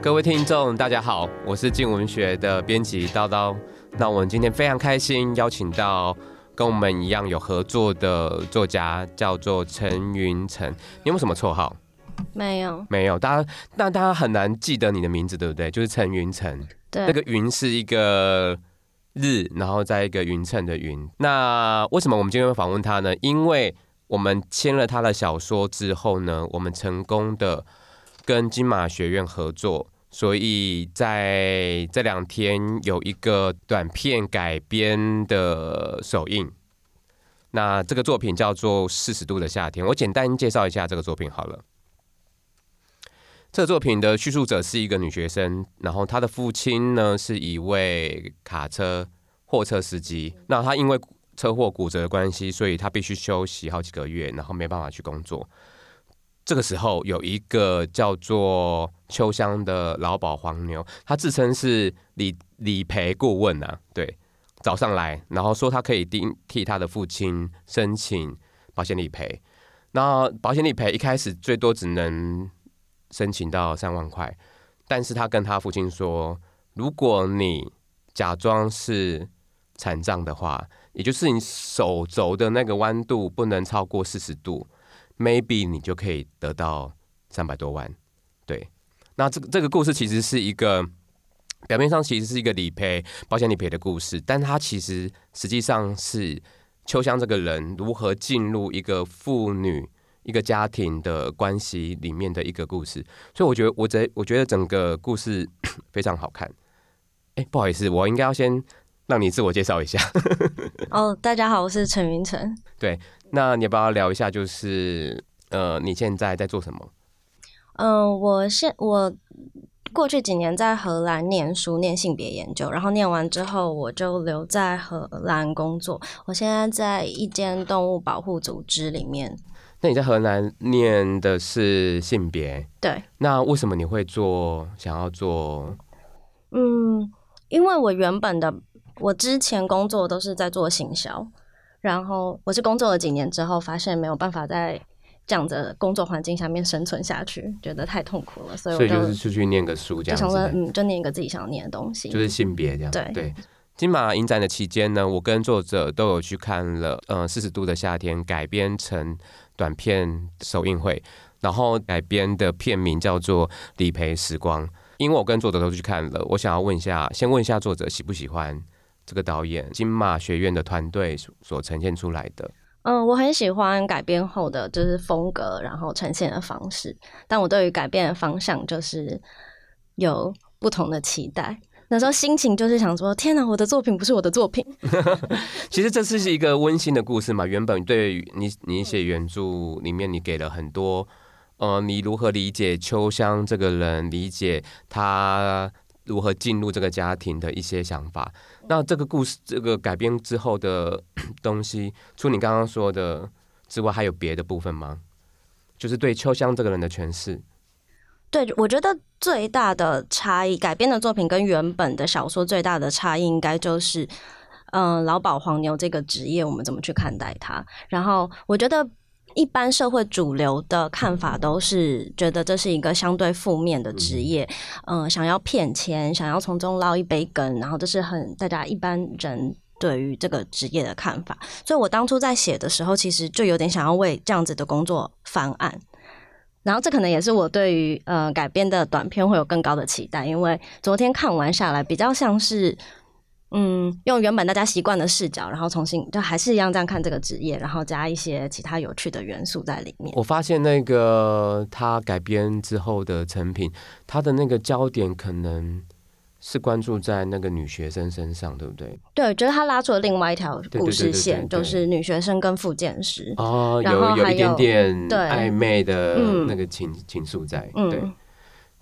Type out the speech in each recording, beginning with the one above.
各位听众，大家好，我是静文学的编辑叨叨。那我们今天非常开心，邀请到跟我们一样有合作的作家，叫做陈云成。你有没有什么绰号？没有，没有。大家，那大家很难记得你的名字，对不对？就是陈云成。对，那个云是一个日，然后在一个匀称的云。那为什么我们今天会访问他呢？因为我们签了他的小说之后呢，我们成功的。跟金马学院合作，所以在这两天有一个短片改编的首映。那这个作品叫做《四十度的夏天》，我简单介绍一下这个作品好了。这个作品的叙述者是一个女学生，然后她的父亲呢是一位卡车货车司机。那她因为车祸骨折的关系，所以她必须休息好几个月，然后没办法去工作。这个时候，有一个叫做秋香的劳保黄牛，他自称是理理赔顾问啊，对，早上来，然后说他可以替替他的父亲申请保险理赔。那保险理赔一开始最多只能申请到三万块，但是他跟他父亲说，如果你假装是残障的话，也就是你手肘的那个弯度不能超过四十度。Maybe 你就可以得到三百多万，对。那这个这个故事其实是一个表面上其实是一个理赔保险理赔的故事，但它其实实际上是秋香这个人如何进入一个妇女一个家庭的关系里面的一个故事。所以我觉得我这我觉得整个故事 非常好看。哎，不好意思，我应该要先让你自我介绍一下。哦，大家好，我是陈云辰。对。那你要不要聊一下？就是呃，你现在在做什么？嗯、呃，我现我过去几年在荷兰念书，念性别研究，然后念完之后我就留在荷兰工作。我现在在一间动物保护组织里面。那你在荷兰念的是性别？对。那为什么你会做？想要做？嗯，因为我原本的我之前工作都是在做行销。然后我是工作了几年之后，发现没有办法在这样的工作环境下面生存下去，觉得太痛苦了，所以我就，所以就是出去念个书，这样子。就想说，嗯，就念一个自己想要念的东西，就是性别这样。对对。金马影展的期间呢，我跟作者都有去看了，呃，《四十度的夏天》改编成短片首映会，然后改编的片名叫做《理赔时光》。因为我跟作者都去看了，我想要问一下，先问一下作者喜不喜欢？这个导演金马学院的团队所呈现出来的，嗯，我很喜欢改编后的就是风格，然后呈现的方式。但我对于改变的方向就是有不同的期待。那时候心情就是想说：天哪，我的作品不是我的作品。其实这是一个温馨的故事嘛。原本对于你你写原著里面，你给了很多，呃，你如何理解秋香这个人，理解他。如何进入这个家庭的一些想法？那这个故事，这个改编之后的 东西，除你刚刚说的之外，还有别的部分吗？就是对秋香这个人的诠释。对，我觉得最大的差异，改编的作品跟原本的小说最大的差异，应该就是，嗯、呃，劳保黄牛这个职业，我们怎么去看待它？然后，我觉得。一般社会主流的看法都是觉得这是一个相对负面的职业，嗯、呃，想要骗钱，想要从中捞一杯羹，然后这是很大家一般人对于这个职业的看法。所以我当初在写的时候，其实就有点想要为这样子的工作翻案。然后这可能也是我对于呃改编的短片会有更高的期待，因为昨天看完下来，比较像是。嗯，用原本大家习惯的视角，然后重新就还是一样这样看这个职业，然后加一些其他有趣的元素在里面。我发现那个他改编之后的成品，他的那个焦点可能是关注在那个女学生身上，对不对？对，我觉得他拉出了另外一条故事线，就是女学生跟复健师哦，然后有，有一点点暧昧的那个情情愫在，对，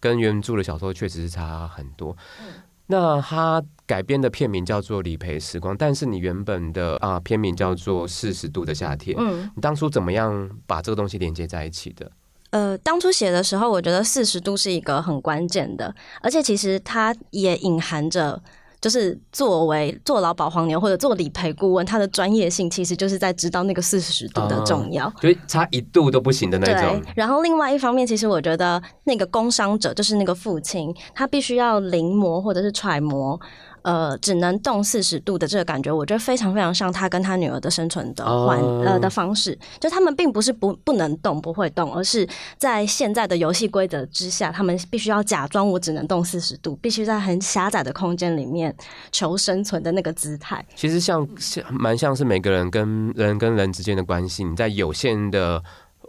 跟原著的小说确实是差很多。嗯那他改编的片名叫做《理赔时光》，但是你原本的啊片名叫做《四十度的夏天》。嗯，你当初怎么样把这个东西连接在一起的？呃，当初写的时候，我觉得四十度是一个很关键的，而且其实它也隐含着就是作为做劳保黄牛或者做理赔顾问，他的专业性其实就是在知道那个四十度的重要，就差一度都不行的那种。对。然后另外一方面，其实我觉得那个工伤者就是那个父亲，他必须要临摹或者是揣摩。呃，只能动四十度的这个感觉，我觉得非常非常像他跟他女儿的生存的环、oh. 呃的方式。就他们并不是不不能动、不会动，而是在现在的游戏规则之下，他们必须要假装我只能动四十度，必须在很狭窄的空间里面求生存的那个姿态。其实像像蛮像是每个人跟人跟人之间的关系，你在有限的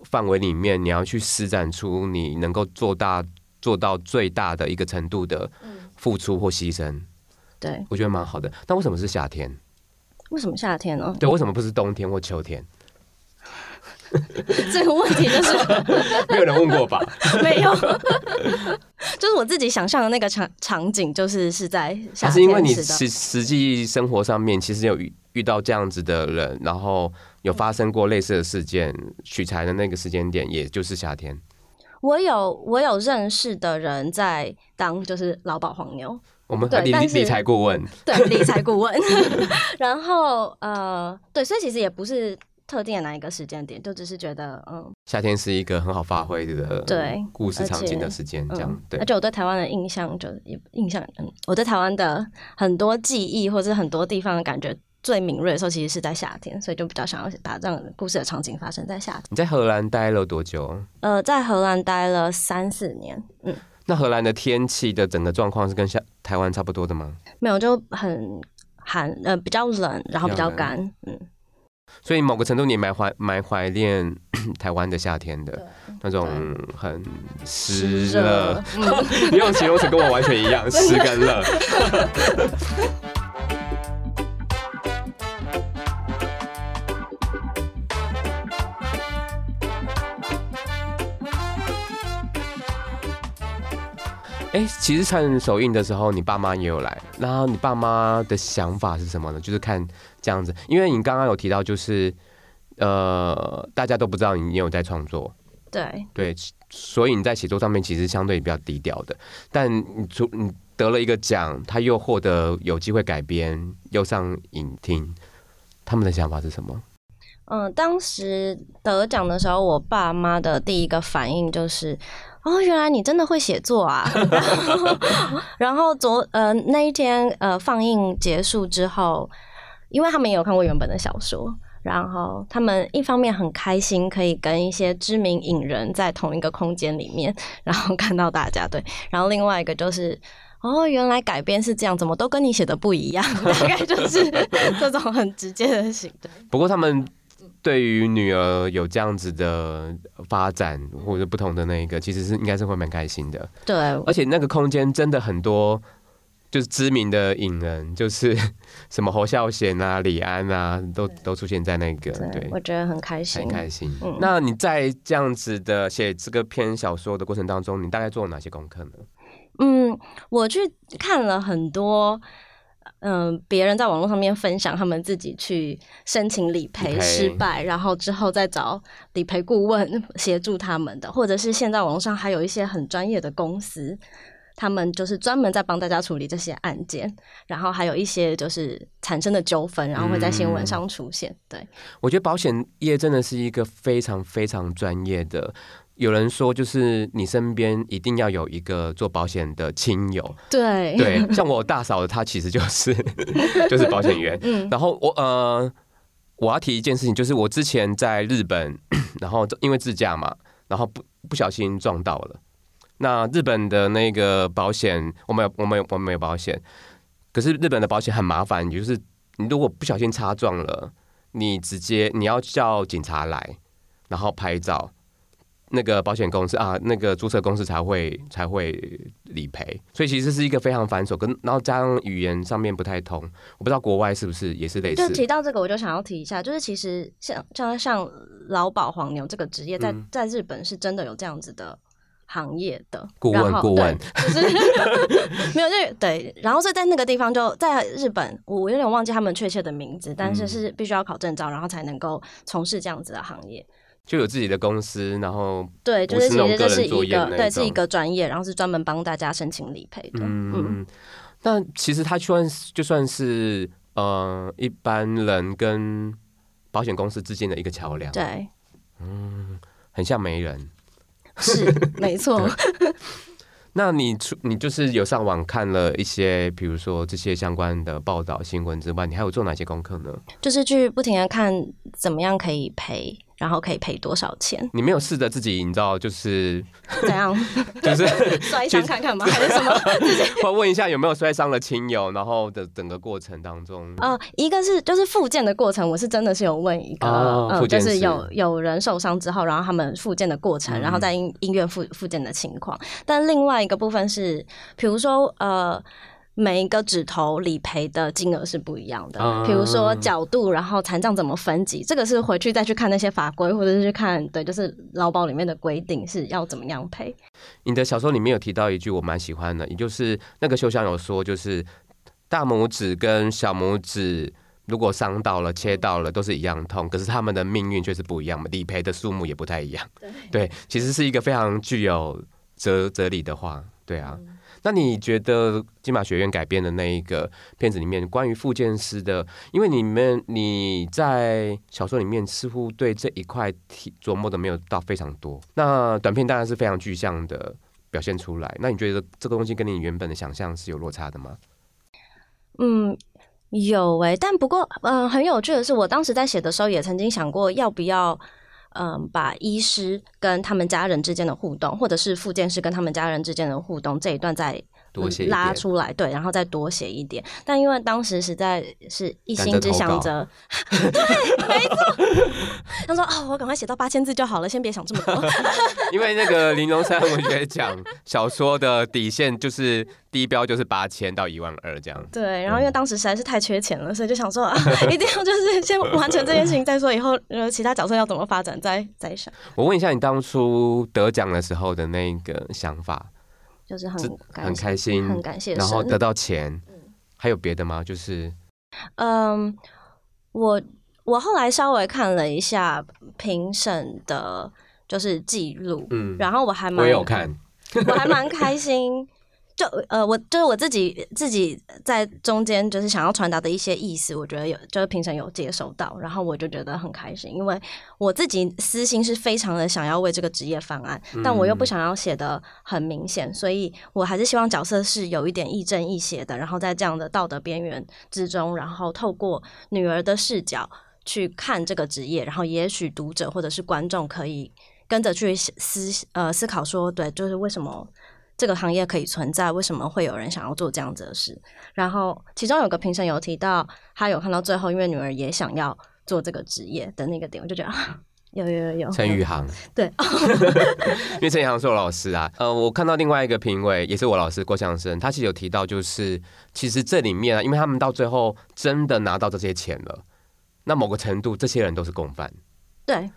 范围里面，你要去施展出你能够做大做到最大的一个程度的付出或牺牲。对，我觉得蛮好的。那为什么是夏天？为什么夏天呢？对，为什么不是冬天或秋天？这个问题就是 没有人问过吧？没有，就是我自己想象的那个场场景，就是是在夏天。是因为你实实际生活上面其实有遇遇到这样子的人，然后有发生过类似的事件，取材的那个时间点，也就是夏天。我有我有认识的人在当就是劳保黄牛。我们对理理财顾问，对理财顾问 然后呃，对，所以其实也不是特定的哪一个时间点，就只是觉得嗯，夏天是一个很好发挥的对故事场景的时间，这样对。而且我对台湾的印象就印象嗯，我对台湾的很多记忆或者很多地方的感觉最敏锐的时候，其实是在夏天，所以就比较想要把这样的故事的场景发生在夏天。你在荷兰待了多久？呃，在荷兰待了三四年，嗯。那荷兰的天气的整个状况是跟夏台湾差不多的吗？没有，就很寒，呃，比较冷，然后比较干，嗯。所以某个程度你蛮怀蛮怀念 台湾的夏天的，那种很湿热，你 用形容词跟我完全一样，湿跟热。哎、欸，其实看首映的时候，你爸妈也有来。然后你爸妈的想法是什么呢？就是看这样子，因为你刚刚有提到，就是呃，大家都不知道你有在创作，对对，所以你在写作上面其实相对比较低调的。但你出你得了一个奖，他又获得有机会改编，又上影厅，他们的想法是什么？嗯，当时得奖的时候，我爸妈的第一个反应就是。哦，原来你真的会写作啊！然后，昨呃那一天呃放映结束之后，因为他们也有看过原本的小说，然后他们一方面很开心可以跟一些知名影人在同一个空间里面，然后看到大家对，然后另外一个就是哦，原来改编是这样，怎么都跟你写的不一样，大概就是这种很直接的行。不过他们。对于女儿有这样子的发展或者不同的那一个，其实是应该是会蛮开心的。对，而且那个空间真的很多，就是知名的影人，就是什么侯孝贤啊、李安啊，都都出现在那个。对，对我觉得很开心，很开心。嗯，那你在这样子的写这个篇小说的过程当中，你大概做了哪些功课呢？嗯，我去看了很多。嗯，别人在网络上面分享他们自己去申请理赔失败，然后之后再找理赔顾问 协助他们的，或者是现在网络上还有一些很专业的公司，他们就是专门在帮大家处理这些案件，然后还有一些就是产生的纠纷，然后会在新闻上出现。嗯、对，我觉得保险业真的是一个非常非常专业的。有人说，就是你身边一定要有一个做保险的亲友。对对，像我大嫂，她其实就是 就是保险员。嗯，然后我呃，我要提一件事情，就是我之前在日本，然后因为自驾嘛，然后不不小心撞到了。那日本的那个保险，我们有我们有我们有保险，可是日本的保险很麻烦，就是你如果不小心擦撞了，你直接你要叫警察来，然后拍照。那个保险公司啊，那个注册公司才会才会理赔，所以其实是一个非常繁琐，跟然后加上语言上面不太通，我不知道国外是不是也是类似。就提到这个，我就想要提一下，就是其实像像像劳保黄牛这个职业，在在日本是真的有这样子的行业的。顾问顾问，就是 没有就对，然后是在那个地方就在日本，我有点忘记他们确切的名字，但是是必须要考证照，然后才能够从事这样子的行业。就有自己的公司，然后对，就是其实这是一个对，是一个专业，然后是专门帮大家申请理赔的。嗯，嗯那其实他就算就算是呃一般人跟保险公司之间的一个桥梁。对，嗯，很像媒人。是，没错。那你出你就是有上网看了一些，比如说这些相关的报道新闻之外，你还有做哪些功课呢？就是去不停的看怎么样可以赔，然后可以赔多少钱。你没有试着自己，你知道就是 怎样？就是 摔伤看看吗？还是什么？或问一下有没有摔伤的亲友，然后的整个过程当中。呃，一个是就是复健的过程，我是真的是有问一个，哦呃、就是有有人受伤之后，然后他们复健的过程，然后在医医院复复健的情况。但另外一个部分是，比如说呃。每一个指头理赔的金额是不一样的，比如说角度，然后残障怎么分级，这个是回去再去看那些法规，或者是去看对，就是劳保里面的规定是要怎么样赔。你的小说里面有提到一句我蛮喜欢的，也就是那个修香有说，就是大拇指跟小拇指如果伤到了、切到了都是一样痛，可是他们的命运却是不一样嘛，理赔的数目也不太一样。对，对，其实是一个非常具有哲哲理的话，对啊。嗯那你觉得金马学院改编的那一个片子里面关于复健师的，因为你们你在小说里面似乎对这一块琢磨的没有到非常多，那短片当然是非常具象的表现出来。那你觉得这个东西跟你原本的想象是有落差的吗？嗯，有诶、但不过嗯、很有趣的是，我当时在写的时候也曾经想过要不要。嗯，把医师跟他们家人之间的互动，或者是复健师跟他们家人之间的互动这一段在多写拉出来，对，然后再多写一点。但因为当时实在是一心只想着，对，没错。他说：“哦，我赶快写到八千字就好了，先别想这么多。” 因为那个林荣三文学奖小说的底线就是。低标就是八千到一万二这样。对，然后因为当时实在是太缺钱了，所以就想说啊，一定要就是先完成这件事情再说，以后呃其他角色要怎么发展再再想。我问一下，你当初得奖的时候的那个想法，就是很很开心，很感谢，然后得 到钱，还有别的吗？就是嗯，我我后来稍微看了一下评审的，就是记录，嗯，然后我还蛮我有看，我还蛮开心。就呃，我就是我自己自己在中间就是想要传达的一些意思，我觉得有就是评审有接收到，然后我就觉得很开心，因为我自己私心是非常的想要为这个职业翻案，但我又不想要写的很明显，所以我还是希望角色是有一点亦正亦邪的，然后在这样的道德边缘之中，然后透过女儿的视角去看这个职业，然后也许读者或者是观众可以跟着去思呃思考说，对，就是为什么。这个行业可以存在，为什么会有人想要做这样子的事？然后其中有个评审有提到，他有看到最后，因为女儿也想要做这个职业的那个点，我就觉得啊，有有有有。陈宇航，对，因为陈宇航是我老师啊。呃，我看到另外一个评委也是我老师郭向生，他其实有提到，就是其实这里面啊，因为他们到最后真的拿到这些钱了，那某个程度，这些人都是共犯。对。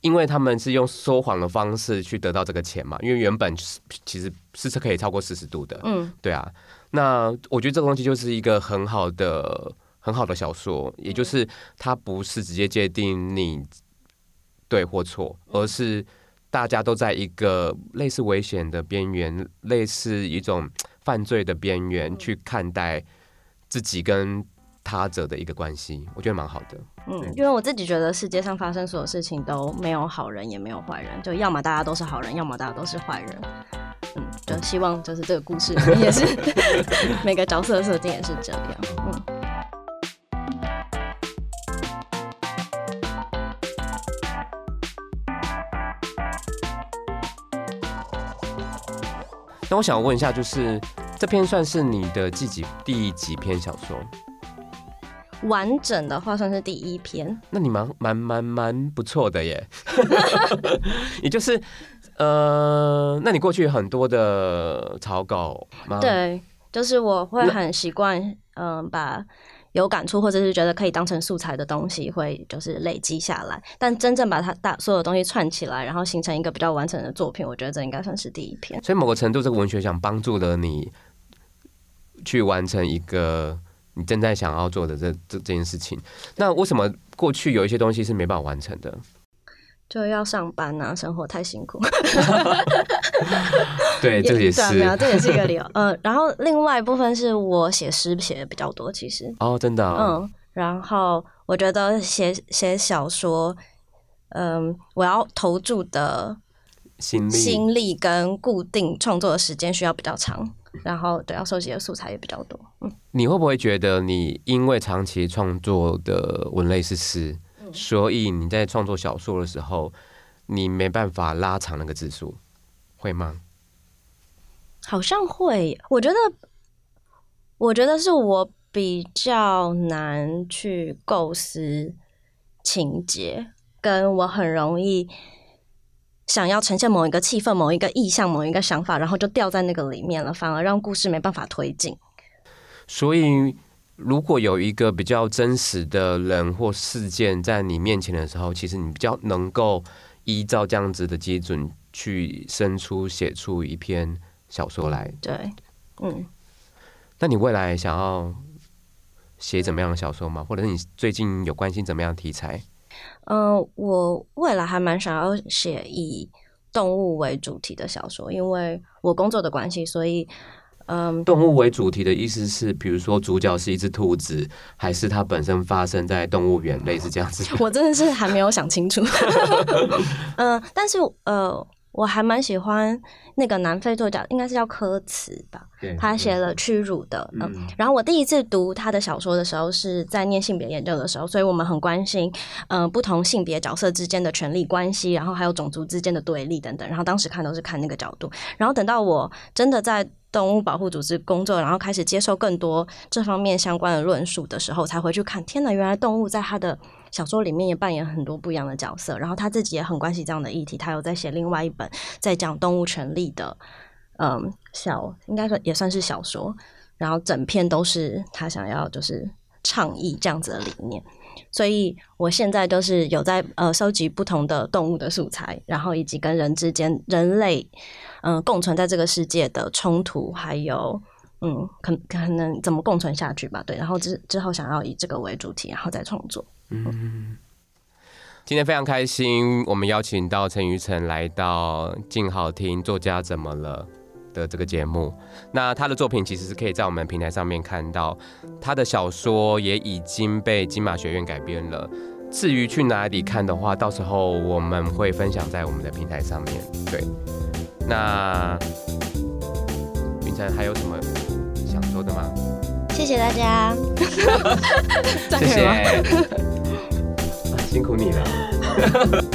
因为他们是用说谎的方式去得到这个钱嘛，因为原本其实是可以超过四十度的，嗯，对啊。那我觉得这个东西就是一个很好的、很好的小说，也就是它不是直接界定你对或错，而是大家都在一个类似危险的边缘，类似一种犯罪的边缘去看待自己跟他者的一个关系，我觉得蛮好的。嗯，因为我自己觉得世界上发生所有事情都没有好人，也没有坏人，就要么大家都是好人，要么大家都是坏人。嗯，就希望就是这个故事也是 每个角色的设定也是这样。嗯。那我想问一下，就是这篇算是你的第几第几篇小说？完整的话算是第一篇，那你蛮蛮蛮蛮不错的耶，也就是呃，那你过去很多的草稿吗？对，就是我会很习惯，嗯、呃，把有感触或者是觉得可以当成素材的东西，会就是累积下来。但真正把它大所有东西串起来，然后形成一个比较完整的作品，我觉得这应该算是第一篇。所以某个程度，这个文学奖帮助了你去完成一个。你正在想要做的这这这件事情，那为什么过去有一些东西是没办法完成的？就要上班啊，生活太辛苦。对，这个也是，对啊，这也是一个理由。嗯、呃，然后另外一部分是我写诗写的比较多，其实。哦，真的、哦。嗯，然后我觉得写写小说，嗯，我要投注的心力心力跟固定创作的时间需要比较长，然后对，要收集的素材也比较多。嗯，你会不会觉得你因为长期创作的文类是诗，嗯、所以你在创作小说的时候，你没办法拉长那个字数，会吗？好像会，我觉得，我觉得是我比较难去构思情节，跟我很容易想要呈现某一个气氛、某一个意象、某一个想法，然后就掉在那个里面了，反而让故事没办法推进。所以，如果有一个比较真实的人或事件在你面前的时候，其实你比较能够依照这样子的基准去生出、写出一篇。小说来，对，嗯，那你未来想要写怎么样的小说吗？或者是你最近有关心怎么样的题材？嗯、呃，我未来还蛮想要写以动物为主题的小说，因为我工作的关系，所以，嗯、呃，动物为主题的意思是，比如说主角是一只兔子，还是它本身发生在动物园，类似这样子？我真的是还没有想清楚。嗯、呃，但是呃。我还蛮喜欢那个南非作家，应该是叫柯茨吧，他写了《屈辱》的，嗯，然后我第一次读他的小说的时候是在念性别研究的时候，所以我们很关心，嗯、呃，不同性别角色之间的权力关系，然后还有种族之间的对立等等，然后当时看都是看那个角度，然后等到我真的在动物保护组织工作，然后开始接受更多这方面相关的论述的时候，才回去看，天哪，原来动物在他的。小说里面也扮演很多不一样的角色，然后他自己也很关心这样的议题，他有在写另外一本在讲动物权利的，嗯，小应该说也算是小说，然后整篇都是他想要就是倡议这样子的理念，所以我现在都是有在呃收集不同的动物的素材，然后以及跟人之间人类嗯、共存在这个世界的冲突，还有嗯可可能怎么共存下去吧，对，然后之之后想要以这个为主题，然后再创作。嗯，今天非常开心，我们邀请到陈于晨来到静好听作家怎么了的这个节目。那他的作品其实是可以在我们平台上面看到，他的小说也已经被金马学院改编了。至于去哪里看的话，到时候我们会分享在我们的平台上面。对，那云晨还有什么想说的吗？谢谢大家，谢谢。辛苦你了。